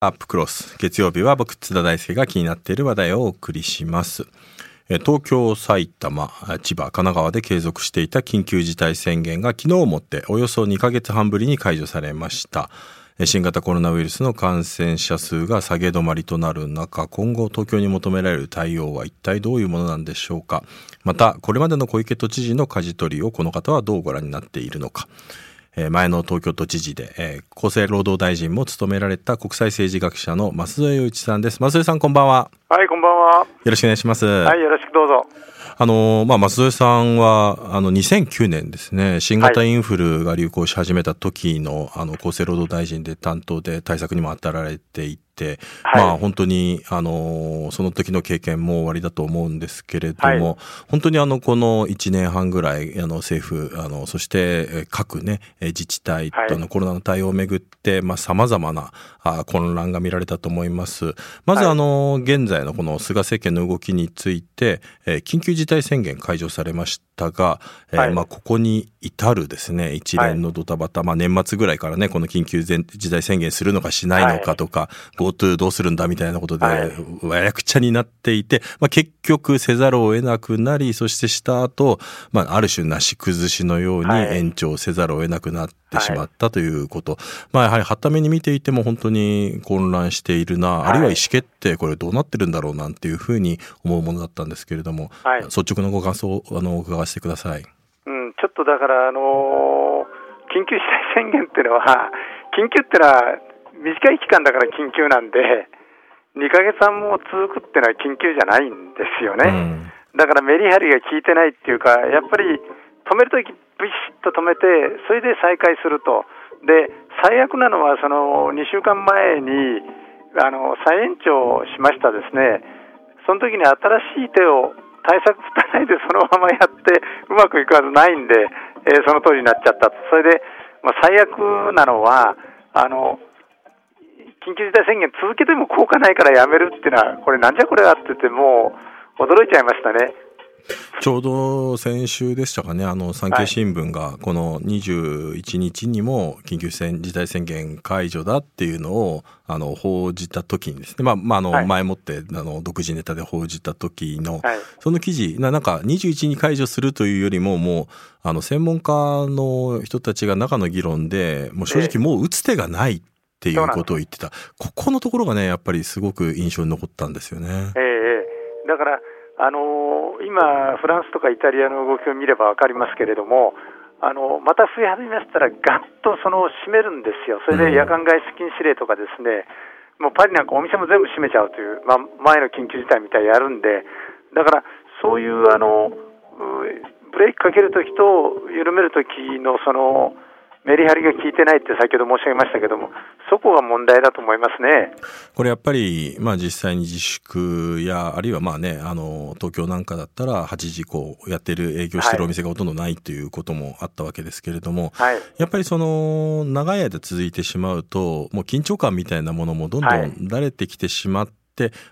アップクロス。月曜日は僕津田大輔が気になっている話題をお送りします。東京埼玉千葉神奈川で継続していた緊急事態宣言が昨日をもっておよそ2ヶ月半ぶりに解除されました。新型コロナウイルスの感染者数が下げ止まりとなる中今後東京に求められる対応は一体どういうものなんでしょうか。またこれまでの小池都知事の舵取りをこの方はどうご覧になっているのか。えー前の東京都知事で、えー厚生労働大臣も務められた国際政治学者の増添洋一さんです。増添さんこんばんは。はい、こんばんは。よろしくお願いします。はい、よろしくどうぞ。あのーまあ、増添さんは、あの、2009年ですね、新型インフルが流行し始めた時の、あの、厚生労働大臣で担当で対策にも当たられていて、はい。まあ、本当に、あのーその時の経験も終わりだと思うんですけれども、はい。本当にあの、この1年半ぐらい、あの、政府、あの、そして、えー各ね、えー自治体との、コロナの対応をめぐって、まあ、様々な、あ混乱が見られたと思います。まず、はい。あの、現在のこの菅政権の動きについて、えー緊急事態宣言解除されましたが、えーはい。まあ、ここに至るですね、一連のドタバタ、まあ、年末ぐらいからね、この緊急事態宣言するのかしないのかとか、GoTo どうするんだみたいなことで、はいわやくちゃになっていて、まあ、結局せざるを得なくなり、そしてした後、まあ、ある種なし崩しのようにはい延長せざるを得なくなってしまったということ。まあ、やはり、はために見ていても本当に混乱しているな、はいあるいは意思決定、これどうなってるんだろうなんていうふうに思うものだったんですけれども、はい率直なご感想をあの伺わせてください。うん、ちょっとだから、あのー緊急事態宣言っていうのは、緊急っていうのは短い期間だから緊急なんで、2ヶ月半も続くっていうのは緊急じゃないんですよね。うん。だからメリハリが効いてないっていうか、やっぱり止めるとき、ビシッと止めて、それで再開すると、で最悪なのは、その2週間前にあの再延長しましたですね、その時に新しい手を対策打たないでそのままやって、うまくいくはずないんで、えーその通りになっちゃったと、それで、まあ、最悪なのは、あの緊急事態宣言続けても効果ないからやめるっていうのは、これ、なんじゃこれはって言って、もう驚いちゃいましたね。ちょうど先週でしたかね、あの産経新聞がこの21日にも緊急事態宣言解除だっていうのをあの報じた時にですね、まあ、まあ、あのはい前もってあの独自ネタで報じた時の、はいその記事な、なんか21に解除するというよりも、もうあの専門家の人たちが中の議論で、もう正直もう打つ手がないっていうことを言ってた、ここのところがね、やっぱりすごく印象に残ったんですよね。ええええ。だから、あのー今、フランスとかイタリアの動きを見れば分かりますけれども、あのまた増え始めましたら、ガッとその閉めるんですよ、それで夜間外出禁止令とかですね、もうパリなんかお店も全部閉めちゃうという、まあ、前の緊急事態みたいにやるんで、だからそういうあのうブレーキかけるときと緩めるときのそのメリハリが効いてないって先ほど申し上げましたけども、そこが問題だと思いますね。これやっぱり、まあ実際に自粛や、あるいはまあね、あの、東京なんかだったら8時以降やってる営業してるお店がほとんどないということもあったわけですけれども、はい。やっぱりその、長い間続いてしまうと、もう緊張感みたいなものもどんどはい。ん慣れてきてしまって、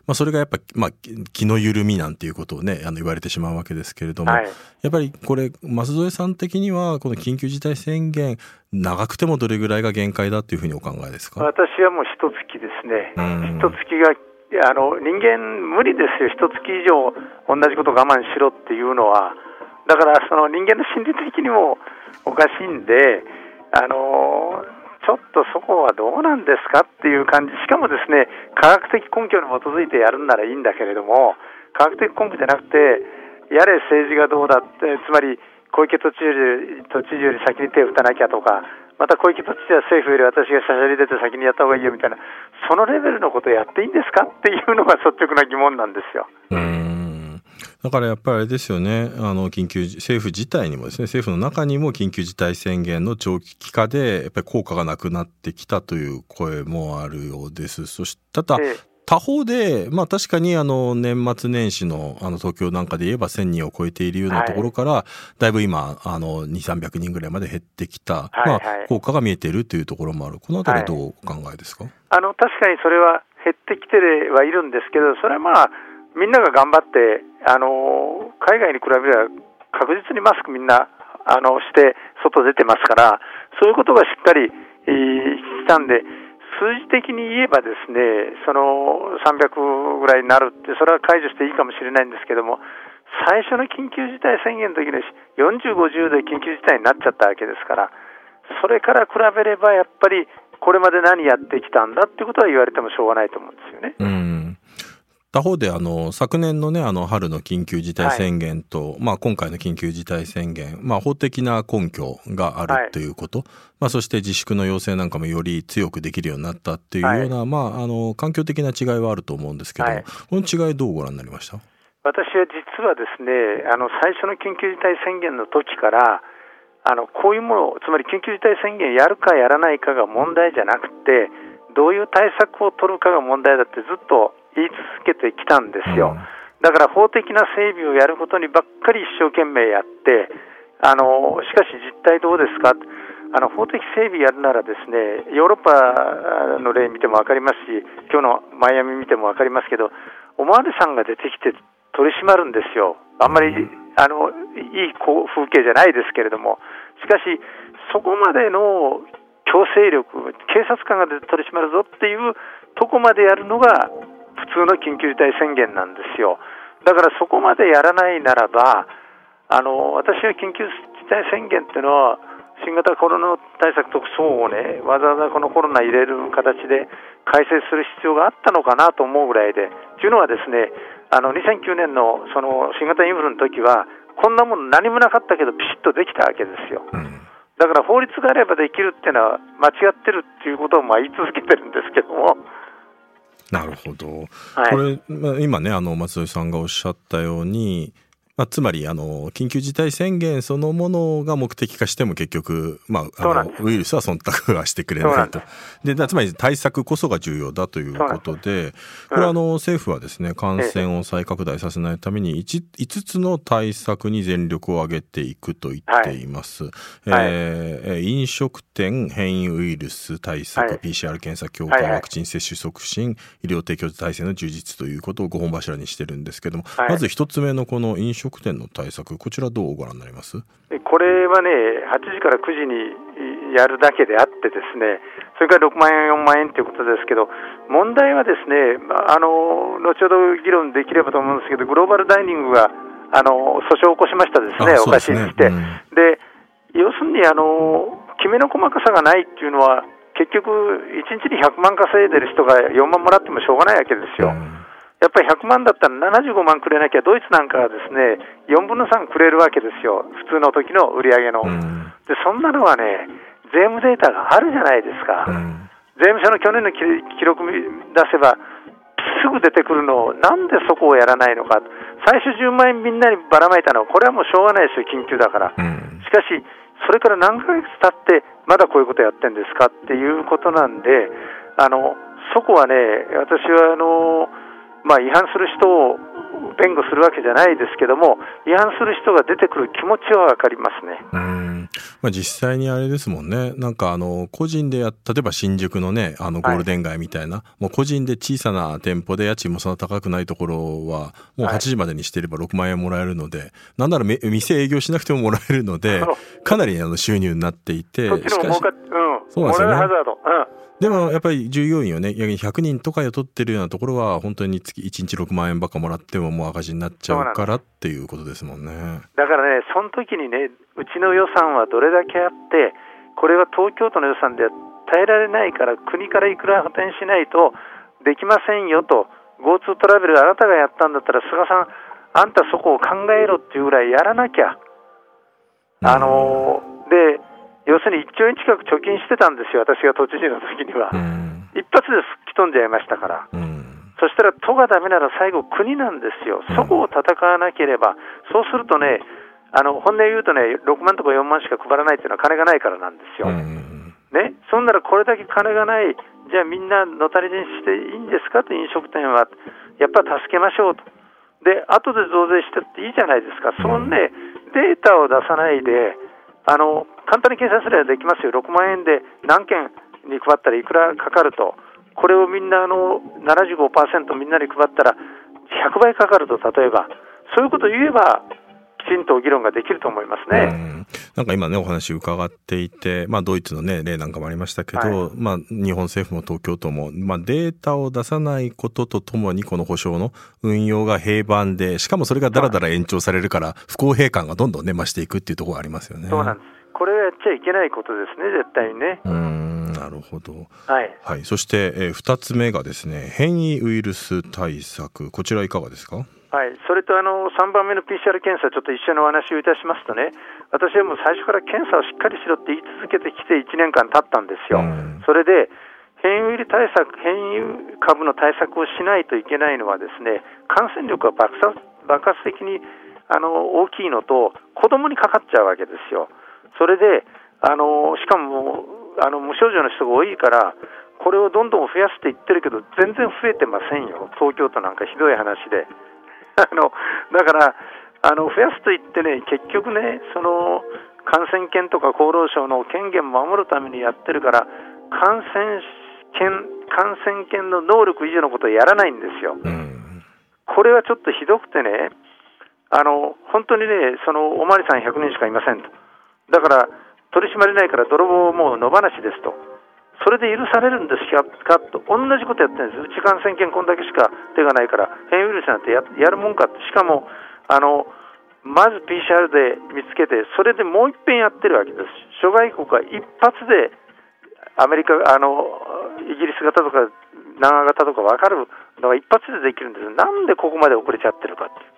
まあそれがやっぱ、まあ気の緩みなんていうことをね、あの言われてしまうわけですけれども、はい。やっぱりこれ、増添さん的には、この緊急事態宣言、長くてもどれぐらいが限界だっていうふうにお考えですか？私はもう一月ですね。うん、一月があの人間、無理ですよ、一月以上同じこと我慢しろっていうのは、だからその人間の心理的にもおかしいんで、あのちょっとそこはどうなんですかっていう感じ、しかもですね科学的根拠に基づいてやるんならいいんだけれども、科学的根拠じゃなくて、やれ政治がどうだって、つまり小池都知事より都知事より先に手を打たなきゃとか、また小池都知事は政府より私がしゃしゃり出て先にやった方がいいよみたいな、そのレベルのことをやっていいんですかっていうのが率直な疑問なんですよ。だからやっぱりあれですよね、あの緊急政府自体にもですね、政府の中にも緊急事態宣言の長期化で、やっぱり効果がなくなってきたという声もあるようです。そしただ、ええ。他方で、まあ確かにあの年末年始のあの東京なんかで言えば1000人を超えているようなところから、だいぶ今、あの2、300人ぐらいまで減ってきた、はいはい。まあ効果が見えているというところもある。このあたりはどうお考えですか、あの確かにそれは減ってきてはいるんですけど、それはまあ、みんなが頑張って、あの海外に比べれば確実にマスクみんなあのして外出てますから、そういうことがしっかりしたんで、数字的に言えばですね、その300ぐらいになるって、それは解除していいかもしれないんですけども、最初の緊急事態宣言の時に40、50で緊急事態になっちゃったわけですから、それから比べればやっぱりこれまで何やってきたんだってことは言われてもしょうがないと思うんですよね。うん他方であの昨年のねあの春の緊急事態宣言と、はい、まあ、今回の緊急事態宣言、まあ、法的な根拠があるということ、はい、まあ、そして自粛の要請なんかもより強くできるようになったっていうような、はい、まあ、あの環境的な違いはあると思うんですけど、この違いどうご覧になりました？私は実はですねあの最初の緊急事態宣言の時からあのこういうものつまり緊急事態宣言やるかやらないかが問題じゃなくてどういう対策を取るかが問題だってずっと言い続けてきたんですよ、うん、だから法的な整備をやることにばっかり一生懸命やってあのしかし実態どうですか？あの法的整備やるならですねヨーロッパの例見ても分かりますし今日のマイアミ見ても分かりますけどおまわりさんが出てきて取り締まるんですよ。あんまりあのいい風景じゃないですけれども。しかしそこまでの強制力警察官が出て取り締まるぞっていうとこまでやるのが普通の緊急事態宣言なんですよ。だからそこまでやらないならば、あの私は緊急事態宣言っていうのは、新型コロナ対策特措をね、わざわざこのコロナ入れる形で改正する必要があったのかなと思うぐらいで、というのはですね、あの2009年のその新型インフルの時は、こんなもの何もなかったけど、ピシッとできたわけですよ。だから法律があればできるっていうのは間違ってるっていうことをまあ言い続けてるんですけども、なるほど。はい、これ、まあ、今ね、あの、松井さんがおっしゃったように、まあ、つまりあの緊急事態宣言そのものが目的化しても結局、まあ、あのウイルスは忖度はしてくれないと。でつまり対策こそが重要だということでこれあの政府はですね感染を再拡大させないために 5, 5つの対策に全力を挙げていくと言っています、はい、えー、飲食店変異ウイルス対策、はい、PCR 検査強化、ワクチン接種促進医療提供体制の充実ということを5本柱にしてるんですけども、まず1つ目のこの飲食食店の対策、こちら、どうご覧になります？これはね、8時から9時にやるだけであって、ですねそれから6万円、4万円ということですけど、問題はですね、あの後ほど議論できればと思うんですけど、グローバルダイニングがあの訴訟を起こしましたですね、おかしいにして。で、要するにあの、きめの細かさがないっていうのは、結局、1日に100万稼いでる人が4万もらってもしょうがないわけですよ。うんやっぱり100万だったら75万くれなきゃ、ドイツなんかはですね4分の3くれるわけですよ、普通の時の売り上げの。うん、でそんなのはね、税務データがあるじゃないですか、うん、税務署の去年の記録出せば、すぐ出てくるのを、なんでそこをやらないのか、最初10万円みんなにばらまいたのは、これはもうしょうがないですよ、緊急だから。うん、しかし、それから何ヶ月経って、まだこういうことやってるんですかっていうことなんで、あのそこはね、私はあのまあ、違反する人を弁護するわけじゃないですけども、違反する人が出てくる気持ちは分かりますね。うん。まあ、実際にあれですもんね、なんかあの個人でや、例えば新宿のね、あのゴールデン街みたいな、はい、もう個人で小さな店舗で家賃もそんな高くないところは、もう8時までにしてれば6万円もらえるので、はい、なんなら店営業しなくてももらえるので、かなりあの収入になっていて、そっちのうん、そうなんですよね。でもやっぱり従業員をね、100人とか雇ってるようなところは、本当に月1日6万円ばっかもらっても、もう赤字になっちゃうからっていうことですもんね。だからね、その時にね、うちの予算はどれだけあって、これは東京都の予算では耐えられないから、国からいくら補填しないとできませんよと、GoTo トラベルあなたがやったんだったら、菅さん、あんたそこを考えろっていうぐらいやらなきゃ。あのー、で要するに1兆円近く貯金してたんですよ、私が都知事の時には。一発で吹き飛んじゃいましたから。そしたら都がだめなら最後、国なんですよ、そこを戦わなければ、そうするとね、あの本音言うとね、6万とか4万しか配らないっていうのは金がないからなんですよ。ね、そんならこれだけ金がない、じゃあみんなのたれ死にしていいんですかと、飲食店は、やっぱ助けましょうと。で、後で増税してっていいじゃないですか、そのね、データを出さないで、あの簡単に計算すればできますよ、6万円で何件に配ったらいくらかかると、これをみんなの75%みんなに配ったら100倍かかると、例えば、そういうことを言えば、きちんと議論ができると思いますね。なんか今ねお話伺っていて、まあ、ドイツの、ね、例なんかもありましたけど、はい、まあ、日本政府も東京都も、まあ、データを出さないこととともにこの保証の運用が平板でしかもそれがだらだら延長されるから不公平感がどんどんね増していくっていうところがありますよね。そうなんですこれはやっちゃいけないことですね絶対にね。うんなるほど。はい。はい。そして、えー、2つ目がですね変異ウイルス対策こちらいかがですか？はい、それとあの3番目の PCR 検査、ちょっと一緒にお話をいたしますとね、私はもう最初から検査をしっかりしろって言い続けてきて1年間経ったんですよ。それで変異ウイルス対策、変異株の対策をしないといけないのはですね、感染力が爆発爆発的にあの大きいのと、子供にかかっちゃうわけですよ。それであのしかもあの無症状の人が多いから、これをどんどん増やしていってるけど、全然増えてませんよ、東京都なんかひどい話で。あのだからあの増やすといってね結局ねその感染研とか厚労省の権限を守るためにやってるから感染研感染研の能力以上のことをやらないんですよ。これはちょっとひどくてねあの本当にねそのおまわりさん100人しかいませんとだから取り締まれないから泥棒も野放しですと。それで許されるんですかと、同じことやってるんです、うち感染研こんだけしか手がないから、変異ウイルスなんてやるもんかって、しかもあのまず PCR で見つけて、それでもう一遍やってるわけです、諸外国は一発でアメリカあの、イギリス型とか長型とか分かるのが一発でできるんです、なんでここまで遅れちゃってるかって。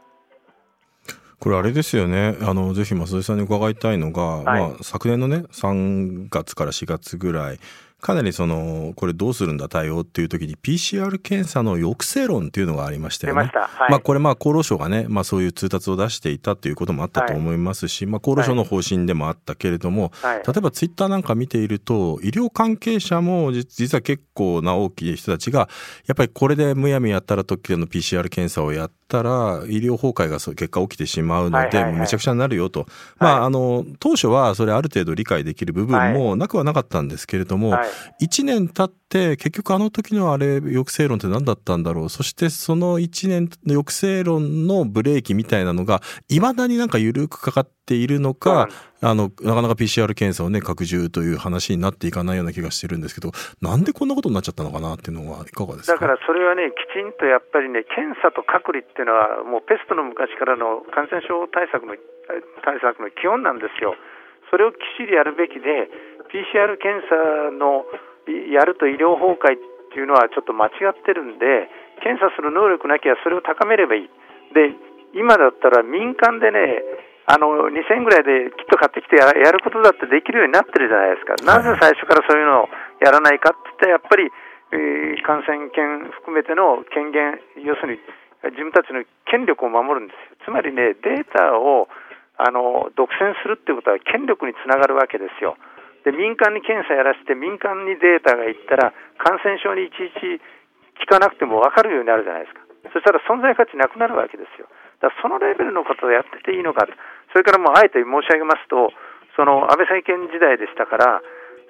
これあれですよね。あのぜひ増井さんに伺いたいのが、はい、まあ、昨年のね3月から4月ぐらいかなりそのこれどうするんだ対応っていう時に PCR 検査の抑制論っていうのがありましたよね。まはい、まあこれまあ厚労省がね、まあ、そういう通達を出していたということもあったと思いますし、はい、まあ、厚労省の方針でもあったけれども、はい、例えばツイッターなんか見ていると医療関係者も実は結構な大きい人たちがやっぱりこれでむやみやったら時の PCR 検査をやったら医療崩壊が結果起きてしまうので、めちゃくちゃになるよと、まああの当初はそれある程度理解できる部分もなくはなかったんですけれども、1年経って結局あの時のあれ抑制論って何だったんだろう。そしてその1年の抑制論のブレーキみたいなのがいまだになんか緩くかかっているのか、あのなかなか PCR 検査をね拡充という話になっていかないような気がしてるんですけどなんでこんなことになっちゃったのかなっていうのはいかがですか？だからそれはねきちんとやっぱりね検査と隔離っていうのはもうペストの昔からの感染症対策の対策の基本なんですよ。それをきっちりやるべきで PCR 検査のやると医療崩壊っていうのはちょっと間違ってるんで検査する能力なきゃそれを高めればいい。で今だったら民間でねあの2000円ぐらいでキット買ってきてやることだってできるようになってるじゃないですか、なぜ最初からそういうのをやらないかって言ってやっぱり、えー、感染権含めての権限要するに自分たちの権力を守るんですよ。つまりねデータをあの独占するっていうことは権力につながるわけですよ。で民間に検査やらせて民間にデータがいったら感染症にいちいち聞かなくても分かるようになるじゃないですか。そしたら存在価値なくなるわけですよ。だからそのレベルのことをやってていいのかそれからもうあえて申し上げますとその安倍政権時代でしたから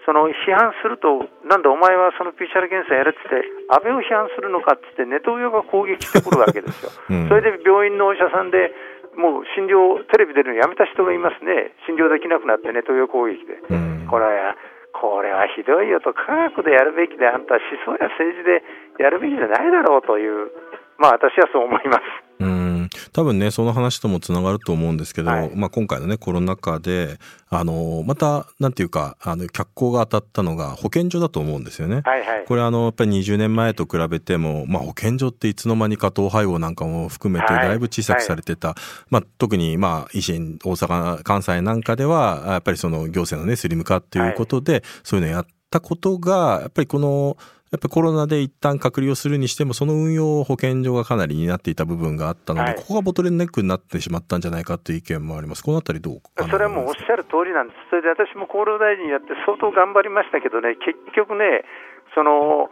その批判すると、なんだ、お前はその PCR 検査やれって言って、安倍を批判するのかって言って、ネトウヨが攻撃してくるわけですよ、うん、それで病院のお医者さんで、もう診療、テレビ出るのやめた人がいますね、診療できなくなって、ネトウヨ攻撃で。うん、これはこれはひどいよと、科学でやるべきで、あんたは思想や政治でやるべきじゃないだろうという、まあ、私はそう思います。うん多分ねその話ともつながると思うんですけど、はい、まあ、今回のねコロナ禍であのまたなんていうかあの脚光が当たったのが保健所だと思うんですよね。はいはい、これあのやっぱり20年前と比べても、まあ、保健所っていつの間にか統廃合なんかも含めてだいぶ小さくされてた、はい。はい、まあ、特にまあ維新大阪関西なんかではやっぱりその行政のねスリム化っていうことで、そういうのをやったことがやっぱりこのやっぱりコロナで一旦隔離をするにしても、その運用を保健所がかなり担っていた部分があったので、はい、ここがボトルネックになってしまったんじゃないかという意見もあります、このあたりどうそれはもうおっしゃる通りなんです、それで私も厚労大臣やって相当頑張りましたけどね、結局ね、その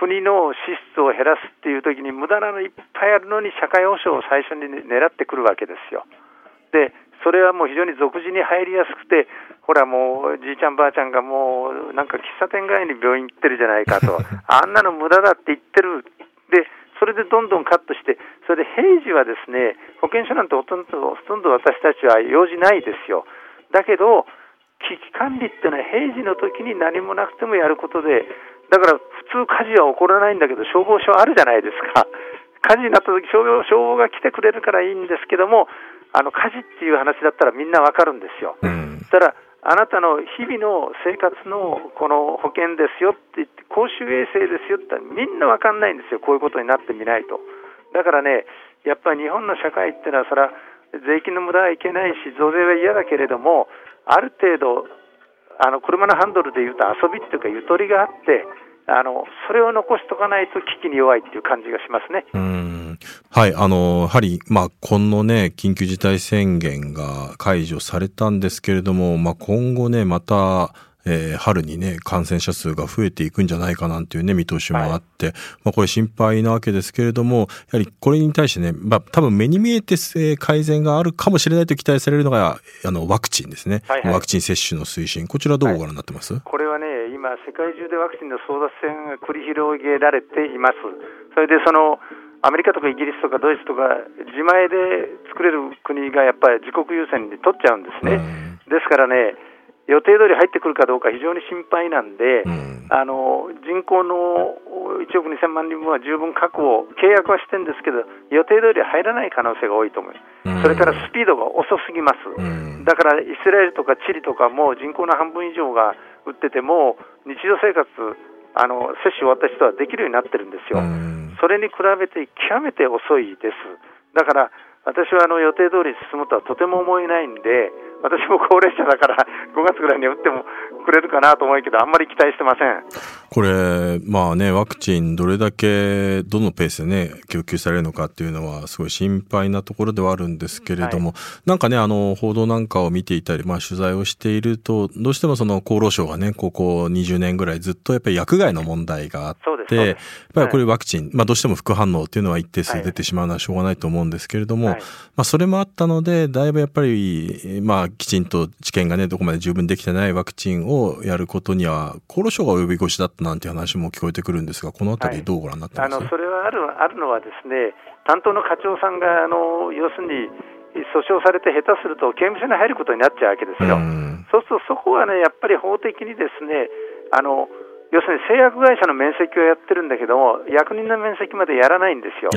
国の支出を減らすっていう時に、無駄なのいっぱいあるのに、社会保障を最初に狙ってくるわけですよ。でそれはもう非常に俗人に入りやすくて、ほらもうじいちゃんばあちゃんがもうなんか喫茶店街に病院行ってるじゃないかと、あんなの無駄だって言ってる。でそれでどんどんカットして、それで平時はですね保健所なんてほとんどほとんど私たちは用事ないですよ。だけど、危機管理っていうのは平時の時に何もなくてもやることで、だから普通火事は起こらないんだけど、消防署あるじゃないですか。火事になった時消防消防が来てくれるからいいんですけども、あの火事っていう話だったらみんなわかるんですよ。うん、たらあなたの日々の生活のこの保険ですよって言って、公衆衛生ですよってみんなわかんないんですよ、こういうことになってみないと。だからね、やっぱり日本の社会っていうのは、それは税金の無駄はいけないし、増税は嫌だけれども、ある程度、あの車のハンドルでいうと遊びっていうか、ゆとりがあって、あのそれを残しとかないと危機に弱いっていう感じがしますね。うんはい、あの、やはり、まあ、このね、緊急事態宣言が解除されたんですけれども、まあ、今後ね、また、えー、春にね、感染者数が増えていくんじゃないかなんていうね、見通しもあって、はい、まあこれ心配なわけですけれども、やはりこれに対してね、まあ多分目に見えて改善があるかもしれないと期待されるのが、あの、ワクチンですね。はいはい、ワクチン接種の推進。こちらどうご覧になってます、はい、これはね、今、世界中でワクチンの争奪戦が繰り広げられています。それでその、アメリカとかイギリスとかドイツとか自前で作れる国がやっぱり自国優先に取っちゃうんですね。ですからね、予定通り入ってくるかどうか非常に心配なんで、うん、あの人口の1億2000万人分は十分確保、契約はしてるんですけど、予定通り入らない可能性が多いと思います、うん、それからスピードが遅すぎます、うん、だからイスラエルとかチリとかも人口の半分以上が打ってても、日常生活、あの接種終わった人はできるようになってるんですよ、それに比べて極めて遅いです。だから私はあの予定通り進むとはとても思えないんで、私も高齢者だから5月ぐらいに打ってもくれるかなと思うけど、あんまり期待してません。これ、まあね、ワクチンどれだけ、どのペースでね、供給されるのかっていうのは、すごい心配なところではあるんですけれども、はい、なんかね、あの、報道なんかを見ていたり、まあ取材をしていると、どうしてもその厚労省がね、ここ20年ぐらいずっとやっぱり薬害の問題があって、やっぱりこれワクチン、はい、まあどうしても副反応っていうのは一定数出てしまうのはしょうがないと思うんですけれども、はい、まあそれもあったので、だいぶやっぱり、まあきちんと治験がね、どこまで十分できてないワクチンをやることには、厚労省が及び腰だったなんて話も聞こえてくるんですが、このあたり、どうご覧になってます、はい、あのそれはあるあるのは、ですね担当の課長さんが、あの要するに、訴訟されて下手すると刑務所に入ることになっちゃうわけですよ。そうすると、そこはね、やっぱり法的にですね、あの要するに製薬会社の面積をやってるんだけども、役人の面積までやらないんですよ。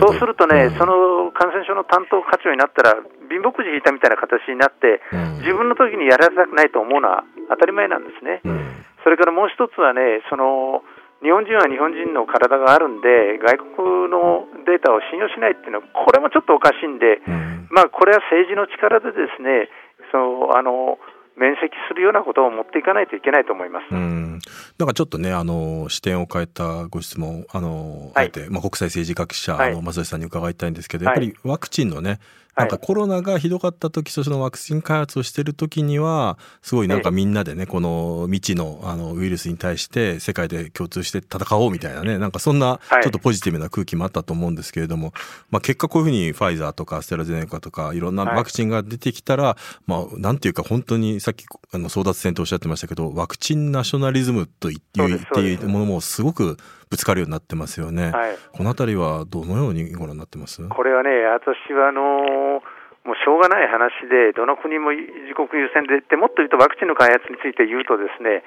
そうするとね、うん、その感染症の担当課長になったら、貧乏くじ引いたみたいな形になって、うん、自分の時にやられたくないと思うのは当たり前なんですね。うん、それからもう一つはね、その日本人は日本人の体があるんで、外国のデータを信用しないっていうのは、これもちょっとおかしいんで、まあ、これは政治の力でですね、そうあの面積するようなことを持っていかないといけないと思います。うん。なんかちょっとね、あの、視点を変えたご質問、あの、はい、あえて、まあ、国際政治学者の松井さんに伺いたいんですけど、はい、やっぱりワクチンのね、なんかコロナがひどかった時、そのワクチン開発をしてる時には、すごいなんかみんなでね、この未知のあのウイルスに対して世界で共通して戦おうみたいなね、なんかそんなちょっとポジティブな空気もあったと思うんですけれども、まあ結果こういうふうにファイザーとかアステラゼネカとかいろんなワクチンが出てきたら、まあなんていうか本当にさっきあの争奪戦とおっしゃってましたけど、ワクチンナショナリズムと言っていうものもすごくぶつかるようになってますよね。はい、このあたりはどのようにご覧になってます？これはね、私はあのーもうしょうがない話で、どの国も自国優先でって、もっと言うとワクチンの開発について言うと、ですね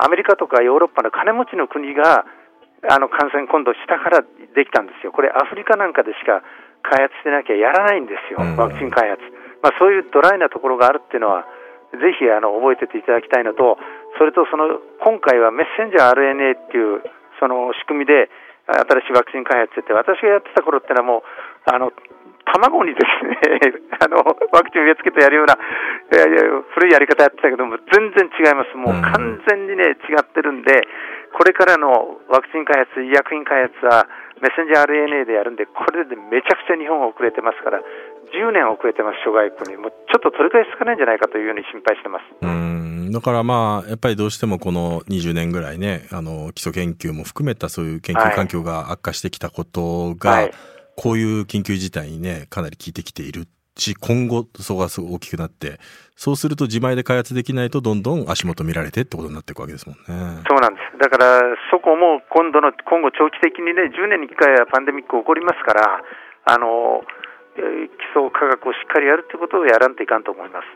アメリカとかヨーロッパの金持ちの国があの感染、今度、下からできたんですよ、これ、アフリカなんかでしか開発してなきゃやらないんですよ、ワクチン開発。まあ、そういうドライなところがあるっていうのは、ぜひあの覚えてていただきたいのと、それとその今回はメッセンジャー RNA っていうその仕組みで、新しいワクチン開発って、私がやってた頃ってのはもう、あの卵にですね あのワクチン植え付けてやるような、いやいや古いやり方やってたけども、全然違います、もう完全にね、違ってるんで、これからのワクチン開発、医薬品開発は、メッセンジャー RNA でやるんで、これでめちゃくちゃ日本は遅れてますから、10年遅れてます、諸外国に、もうちょっと取り返しつかないんじゃないかというように心配してます。うんだからまあ、やっぱりどうしてもこの20年ぐらいね、あの基礎研究も含めたそういう研究環境が悪化してきたことが、はいはいこういう緊急事態にね、かなり効いてきているし、今後、そこがすごい大きくなって、そうすると自前で開発できないと、どんどん足元見られてってことになっていくわけですもんね。そうなんです。だから、そこも今度の、今後長期的にね、10年に1回はパンデミック起こりますから、あの、基礎科学をしっかりやるってことをやらんといかんと思います。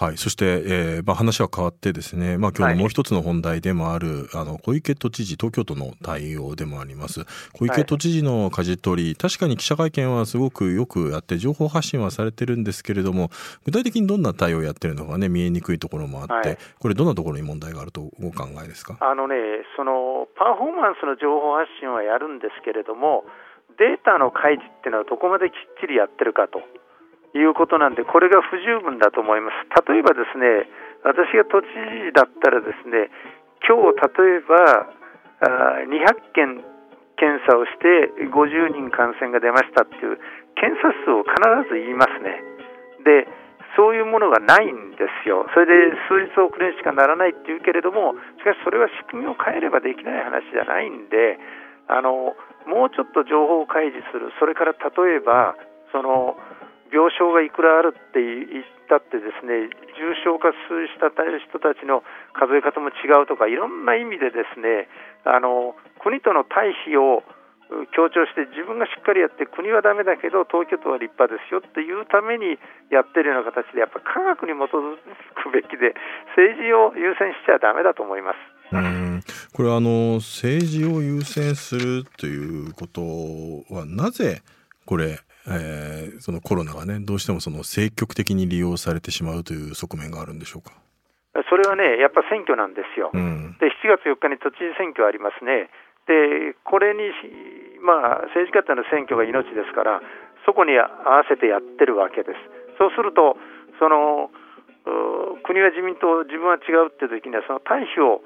うんはい、そして、えーまあ、話は変わってですね、まあ、今日のもう一つの本題でもある、はい、あの小池都知事東京都の対応でもあります。小池都知事の舵取り、はい、確かに記者会見はすごくよくやって情報発信はされてるんですけれども具体的にどんな対応をやってるのかね見えにくいところもあって、はい、これどんなところに問題があるとお考えですか？あのねそのパフォーマンスの情報発信はやるんですけれどもデータの開示っていうのはどこまできっちりやってるかと。いうことなんで、これが不十分だと思います。例えばですね、私が都知事だったらですね、今日例えば200件検査をして50人感染が出ましたっていう検査数を必ず言いますね。で、そういうものがないんですよ。それで数日遅れにしかならないっていうけれども、しかしそれは仕組みを変えればできない話じゃないんで、あのもうちょっと情報を開示する、それから例えば、その病床がいくらあるって言ったってですね重症化した人たちの数え方も違うとかいろんな意味でですねあの国との対比を強調して自分がしっかりやって国はだめだけど東京都は立派ですよっていうためにやってるような形でやっぱ科学に基づくべきで政治を優先しちゃだめだと思います。うんこれはあの政治を優先するということはなぜこれえー、そのコロナがねどうしてもその積極的に利用されてしまうという側面があるんでしょうか？それはねやっぱ選挙なんですよ、うん、で7月4日に都知事選挙ありますね。でこれに、まあ、政治家ってのは選挙が命ですからそこに合わせてやってるわけです。そうするとその国は自民党自分は違うって時にはその対比を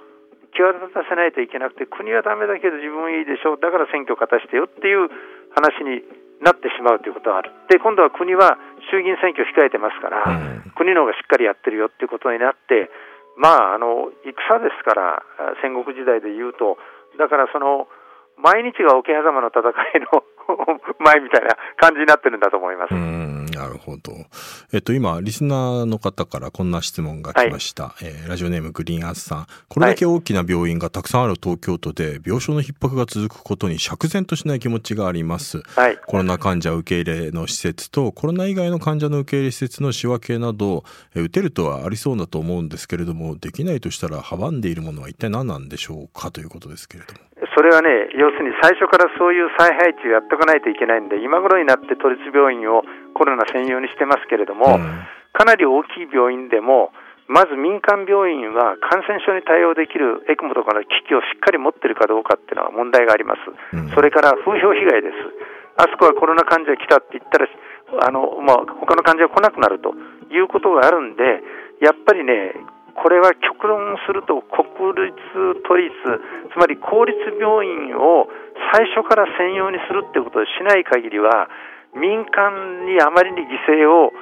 際立たせないといけなくて国はだめだけど自分はいいでしょう。だから選挙を勝たしてよっていう話になってしまうということがある。で、今度は国は衆議院選挙を控えてますから、うん、国の方がしっかりやってるよっていうことになって、まあ、あの、戦ですから、戦国時代で言うと、だからその、毎日が桶狭間の戦いの 前みたいな感じになってるんだと思います。なるほど。えっと、今、リスナーの方からこんな質問が来ました。はい、えー、ラジオネームグリーンアスさん。これだけ大きな病院がたくさんある東京都で、病床の逼迫が続くことに釈然としない気持ちがあります。はい、コロナ患者受け入れの施設と、コロナ以外の患者の受け入れ施設の仕分けなど、えー、打てるとはありそうだと思うんですけれども、できないとしたら阻んでいるものは一体何なんでしょうかということですけれども。それはね、要するに最初からそういう再配置をやっておかないといけないんで、今頃になって都立病院をコロナ専用にしてますけれども、うん、かなり大きい病院でも、まず民間病院は感染症に対応できるエクモとかの機器をしっかり持っているかどうかっていうのは問題があります、うん、それから風評被害です、あそこはコロナ患者来たって言ったら、あのまあ、他の患者が来なくなるということがあるんで、やっぱりね、これは極論すると国立都立つまり公立病院を最初から専用にするってことをしない限りは民間にあまりに犠牲を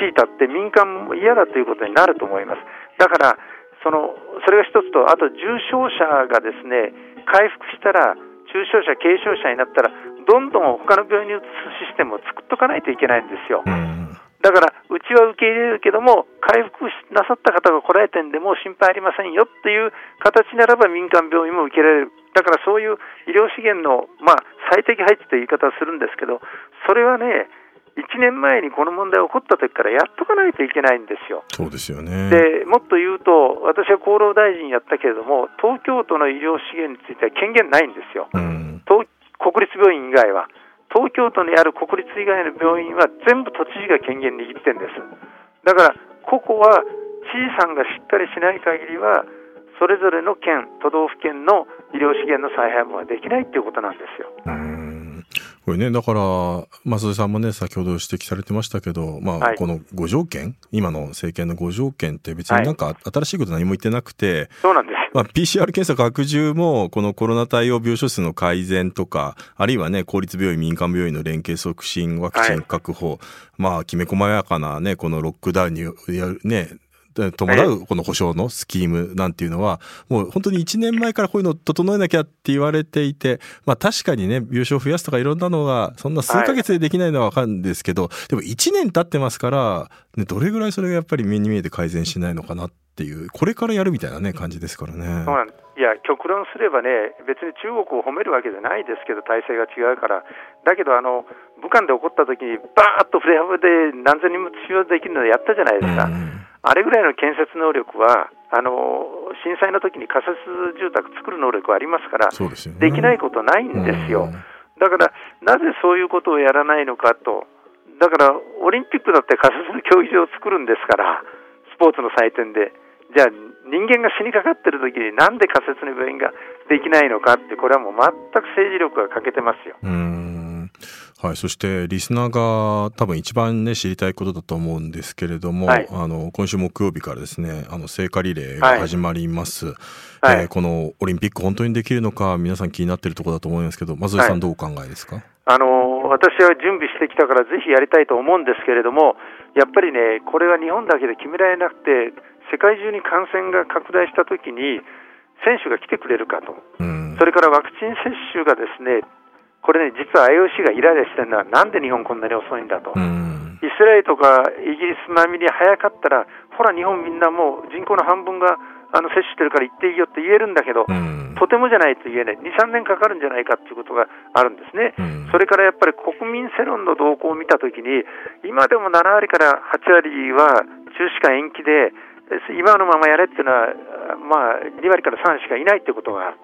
強いたって民間も嫌だということになると思いますだからそのそれが一つとあと重症者がですね回復したら重症者軽症者になったらどんどん他の病院に移すシステムを作っとかないといけないんですよ。だから、うちは受け入れるけども、回復なさった方が来られてんでも心配ありませんよっていう形ならば民間病院も受けられる。だからそういう医療資源の、まあ、最適配置という言い方をするんですけど、それはね、1年前にこの問題が起こった時からやっとかないといけないんですよ。そうですよねでもっと言うと、私は厚労大臣やったけれども、東京都の医療資源については権限ないんですよ、うん、国立病院以外は。東京都にある国立以外の病院は全部都知事が権限握ってるんです。だから、ここは知事さんがしっかりしない限りは、それぞれの県、都道府県の医療資源の再配分はできないっていうことなんですよ。これね、だから、増田さんもね、先ほど指摘されてましたけど、まあ、はい、この5条件、今の政権の5条件って別になんか新しいこと何も言ってなくて、はい、そうなんです。まあ、PCR 検査拡充も、このコロナ対応病床数の改善とか、あるいはね、公立病院、民間病院の連携促進、ワクチン確保、はい、まあ、きめ細やかなね、このロックダウンにね、伴うこの保証のスキームなんていうのは、もう本当に1年前からこういうのを整えなきゃって言われていて、まあ確かにね、病床増やすとかいろんなのが、そんな数ヶ月でできないのはわかるんですけど、でも1年経ってますから、ね、どれぐらいそれがやっぱり目に見えて改善しないのかなっていう、これからやるみたいなね、感じですからね。そうなんいや、極論すればね、別に中国を褒めるわけじゃないですけど、体制が違うから、だけど、あの武漢で起こった時に、バーッとフレハブで何千人も使用できるのやったじゃないですか。あれぐらいの建設能力はあの震災の時に仮設住宅作る能力はありますからでね。できないことないんですよ、うん。だからなぜそういうことをやらないのかと、だからオリンピックだって仮設の競技場を作るんですから、スポーツの祭典で、じゃあ、人間が死にかかってる時に、なんで仮設の病院ができないのかって、これはもう全く政治力が欠けてますよ。うーんはい、そしてリスナーが多分一番ね知りたいことだと思うんですけれども、はい。あの今週木曜日からですねあの聖火リレーがはい。始まります、はい。えーこのオリンピック本当にできるのか皆さん気になっているところだと思いますけど松井さんはい。どうお考えですか、あの私は準備してきたから、ぜひやりたいと思うんですけれども、やっぱりね、これは日本だけで決められなくて、世界中に感染が拡大したときに、選手が来てくれるかと、うん。それからワクチン接種がですね、これね、実は IOC がイライラしてるのは、なんで日本こんなに遅いんだと。うんイスラエルとかイギリス並みに早かったら、ほら、日本みんなもう人口の半分があの接種してるから行っていいよって言えるんだけど、うんとてもじゃないと言えない、2、3年かかるんじゃないかっていうことがあるんですね。うんそれからやっぱり国民世論の動向を見たときに、今でも7割から8割は中止か延期で、え今のままやれっていうのは、あまあ、2割から3割しかいないっていうことがある。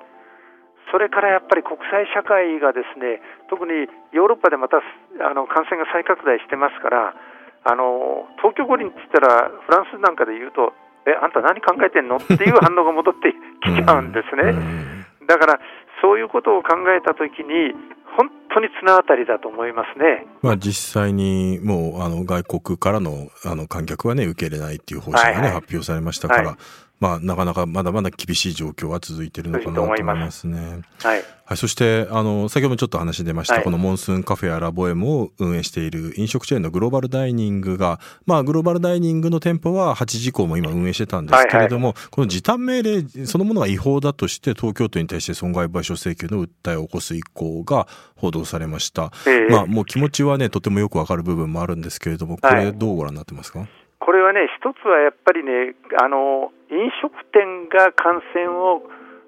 それからやっぱり国際社会がですね、特にヨーロッパでまたあの感染が再拡大してますから、あの東京五輪って言ったら、フランスなんかで言うと、え、あんた何考えてんの？っていう反応が戻ってきちゃうんですね。うん。だから、そういうことを考えたときに、本当に綱渡りだと思いますね。まあ、実際にもうあの外国からのあの観客はね受け入れないっていう方針がね、はいはい。発表されましたから、はいまあ、なかなかまだまだ厳しい状況は続いているのかなと思いますね。はい。はい、そしてあの先ほどもちょっと話出ました、はい。このモンスーンカフェやラボエムを運営している飲食チェーンのグローバルダイニングが、まあ、グローバルダイニングの店舗は8時以降も今運営してたんですけれども、この時短命令そのものが違法だとして東京都に対して損害賠償請求の訴えを起こす意向が報道されました。ええ。まあ、もう気持ちはねとてもよくわかる部分もあるんですけれどもこれはいどうご覧になってますか、これはね、一つはやっぱりね、あの飲食店が感染を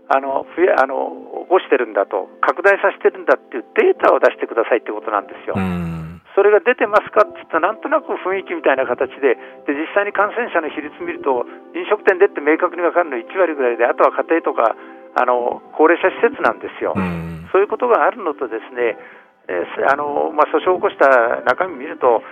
あの増やあの起こしてるんだと、拡大させてるんだっていうデータを出してくださいってことなんですよ。うんそれが出てますかって言ったら、なんとなく雰囲気みたいな形で、で実際に感染者の比率見ると、飲食店でって明確に分かるの1割ぐらいで、あとは家庭とかあの高齢者施設なんですよ。うんそういうことがあるのとですね、えーあのまあ、訴訟を起こした中身見ると、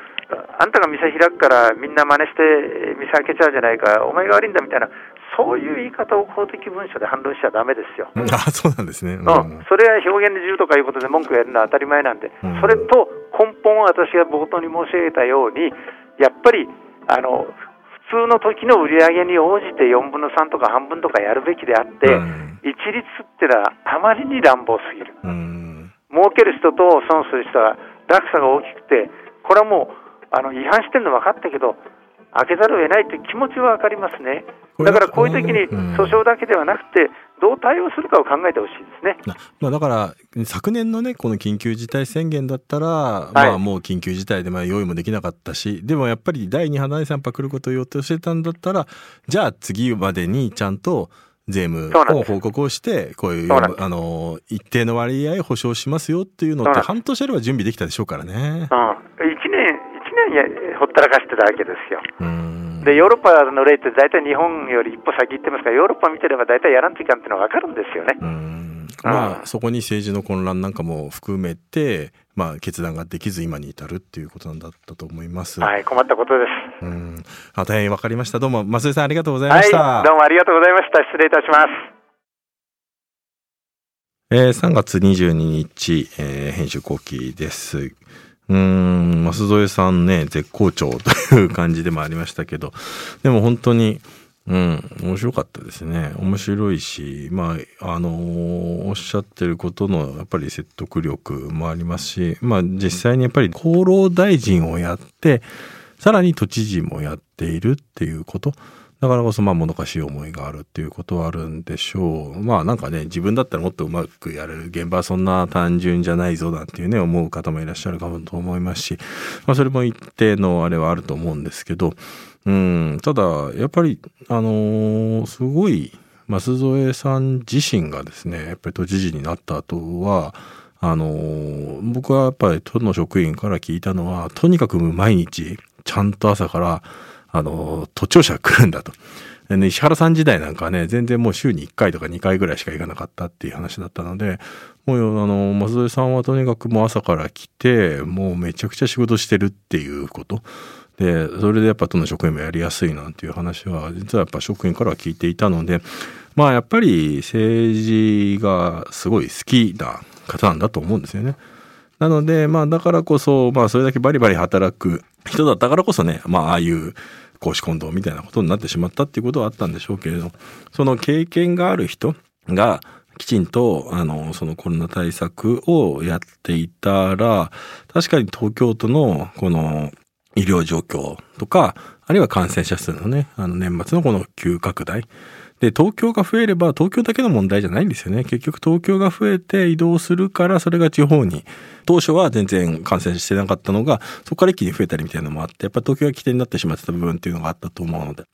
あんたが店開くからみんな真似してえー店開けちゃうじゃないか、お前が悪いんだみたいな、そういう言い方を公的文書で反論しちゃだめですよ。あそうなんですね。うん、それは表現の自由とかいうことで文句をやるのは当たり前なんで、うんそれと根本は私が冒頭に申し上げたように、やっぱりあの普通の時の売り上げに応じて4分の3とか半分とかやるべきであって、うん一律ってのはあまりに乱暴すぎる。うん儲ける人と損する人は落差が大きくて、これはもうあの違反してるの分かったけど、開けざるを得ないという気持ちは分かりますね。だからこういう時にうん。訴訟だけではなくて、どう対応するかを考えてほしいですね。なまあ、だから昨年のねこの緊急事態宣言だったら、まあ、もう緊急事態でまあ用意もできなかったしでもやっぱり第2波第3波来ることを予定してたんだったらじゃあ次までにちゃんと税務を報告をしてこういうあの一定の割合を保証しますよっていうのって半年あれば準備できたでしょうからね。うん、1年、一年やほったらかしてたわけですよ。うんで、ヨーロッパの例って大体日本より一歩先行ってますから、ヨーロッパ見てれば大体やらんといかんっていうのは分かるんですよね。うんまあそこに政治の混乱なんかも含めて、まあ、決断ができず今に至るっていうことなんだったと思います。はい、困ったことです。うん、あ大変わかりました。どうも増井さんありがとうございました。はい、どうもありがとうございました。失礼いたします。えー3月22日、えー編集後期です。うーん、増添さんね、絶好調という感じでもありましたけど、でも本当に、うん、面白かったですね。面白いし、まあ、あのおっしゃってることの、やっぱり説得力もありますし、まあ、実際にやっぱり厚労大臣をやって、さらに都知事もやっているっていうこと。だからこそまあもどかしい思いがあるっていうことはあるんでしょう。まあなんかね、自分だったらもっとうまくやれる。現場はそんな単純じゃないぞなんていうね、思う方もいらっしゃるかもと思いますし、まあそれも一定のあれはあると思うんですけど、うん、ただ、やっぱり、あのーすごい、増添さん自身がですね、やっぱり都知事になった後は、あのー僕はやっぱり都の職員から聞いたのは、とにかく毎日、ちゃんと朝から、あの、都庁舎来るんだと。で石原さん時代なんかはね、全然もう週に1回とか2回ぐらいしか行かなかったっていう話だったので、もうあの、松添さんはとにかくもう朝から来て、もうめちゃくちゃ仕事してるっていうこと。で、それでやっぱ都の職員もやりやすいなんていう話は、実はやっぱ職員からは聞いていたので、まあやっぱり政治がすごい好きな方なんだと思うんですよね。なので、まあだからこそ、まあそれだけバリバリ働く人だったからこそね、まあああいう公私混同みたいなことになってしまったっていうことはあったんでしょうけれど、その経験がある人が、きちんと、あの、そのコロナ対策をやっていたら、確かに東京都のこの医療状況とか、あるいは感染者数のね、あの年末のこの急拡大。で、東京が増えれば東京だけの問題じゃないんですよね。結局東京が増えて移動するからそれが地方に、当初は全然感染してなかったのが、そこから一気に増えたりみたいなのもあって、やっぱ東京が起点になってしまってた部分っていうのがあったと思うので、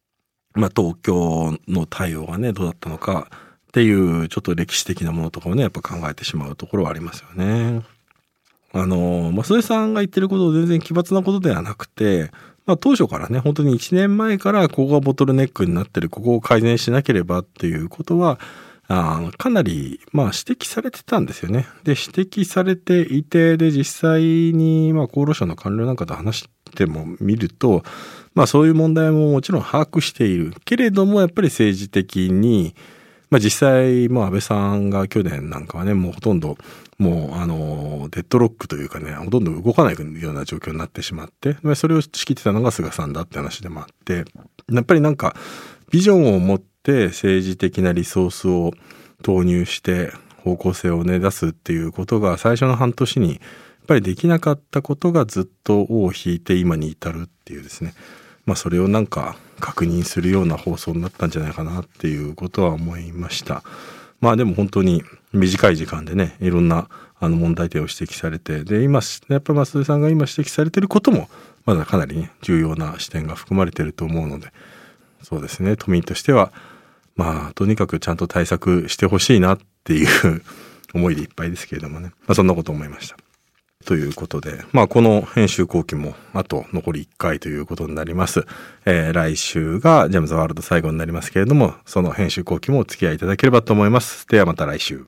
まあ東京の対応がね、どうだったのかっていうちょっと歴史的なものとかをね、やっぱ考えてしまうところはありますよね。あの、まあ、それさんが言ってること全然奇抜なことではなくて、まあ、当初からね、本当に1年前からここがボトルネックになってる、ここを改善しなければっていうことは、あかなり、まあ、指摘されてたんですよね。で、指摘されていて、で、実際に、まあ、厚労省の官僚なんかと話しても見ると、まあ、そういう問題ももちろん把握している。けれども、やっぱり政治的に、まあ、実際、まあ、安倍さんが去年なんかはね、もうほとんど、もう、あの、デッドロックというかね、ほとんど動かないような状況になってしまって、それを仕切ってたのが菅さんだって話でもあって、やっぱりなんか、ビジョンを持って政治的なリソースを投入して方向性をね、出すっていうことが最初の半年に、やっぱりできなかったことがずっと尾を引いて今に至るっていうですね。まあそれをなんか確認するような放送になったんじゃないかなっていうことは思いました。まあでも本当に短い時間でね、いろんなあの問題点を指摘されて、で、今、やっぱり松井さんが今指摘されてることも、まだかなりね、重要な視点が含まれてると思うので、そうですね、都民としては、まあ、とにかくちゃんと対策してほしいなっていう思いでいっぱいですけれどもね、まあそんなこと思いました。ということで、まあこの編集後期もあと残り1回ということになります。えー、来週がジャムズワールド最後になりますけれども、その編集後期もお付き合いいただければと思います。ではまた来週。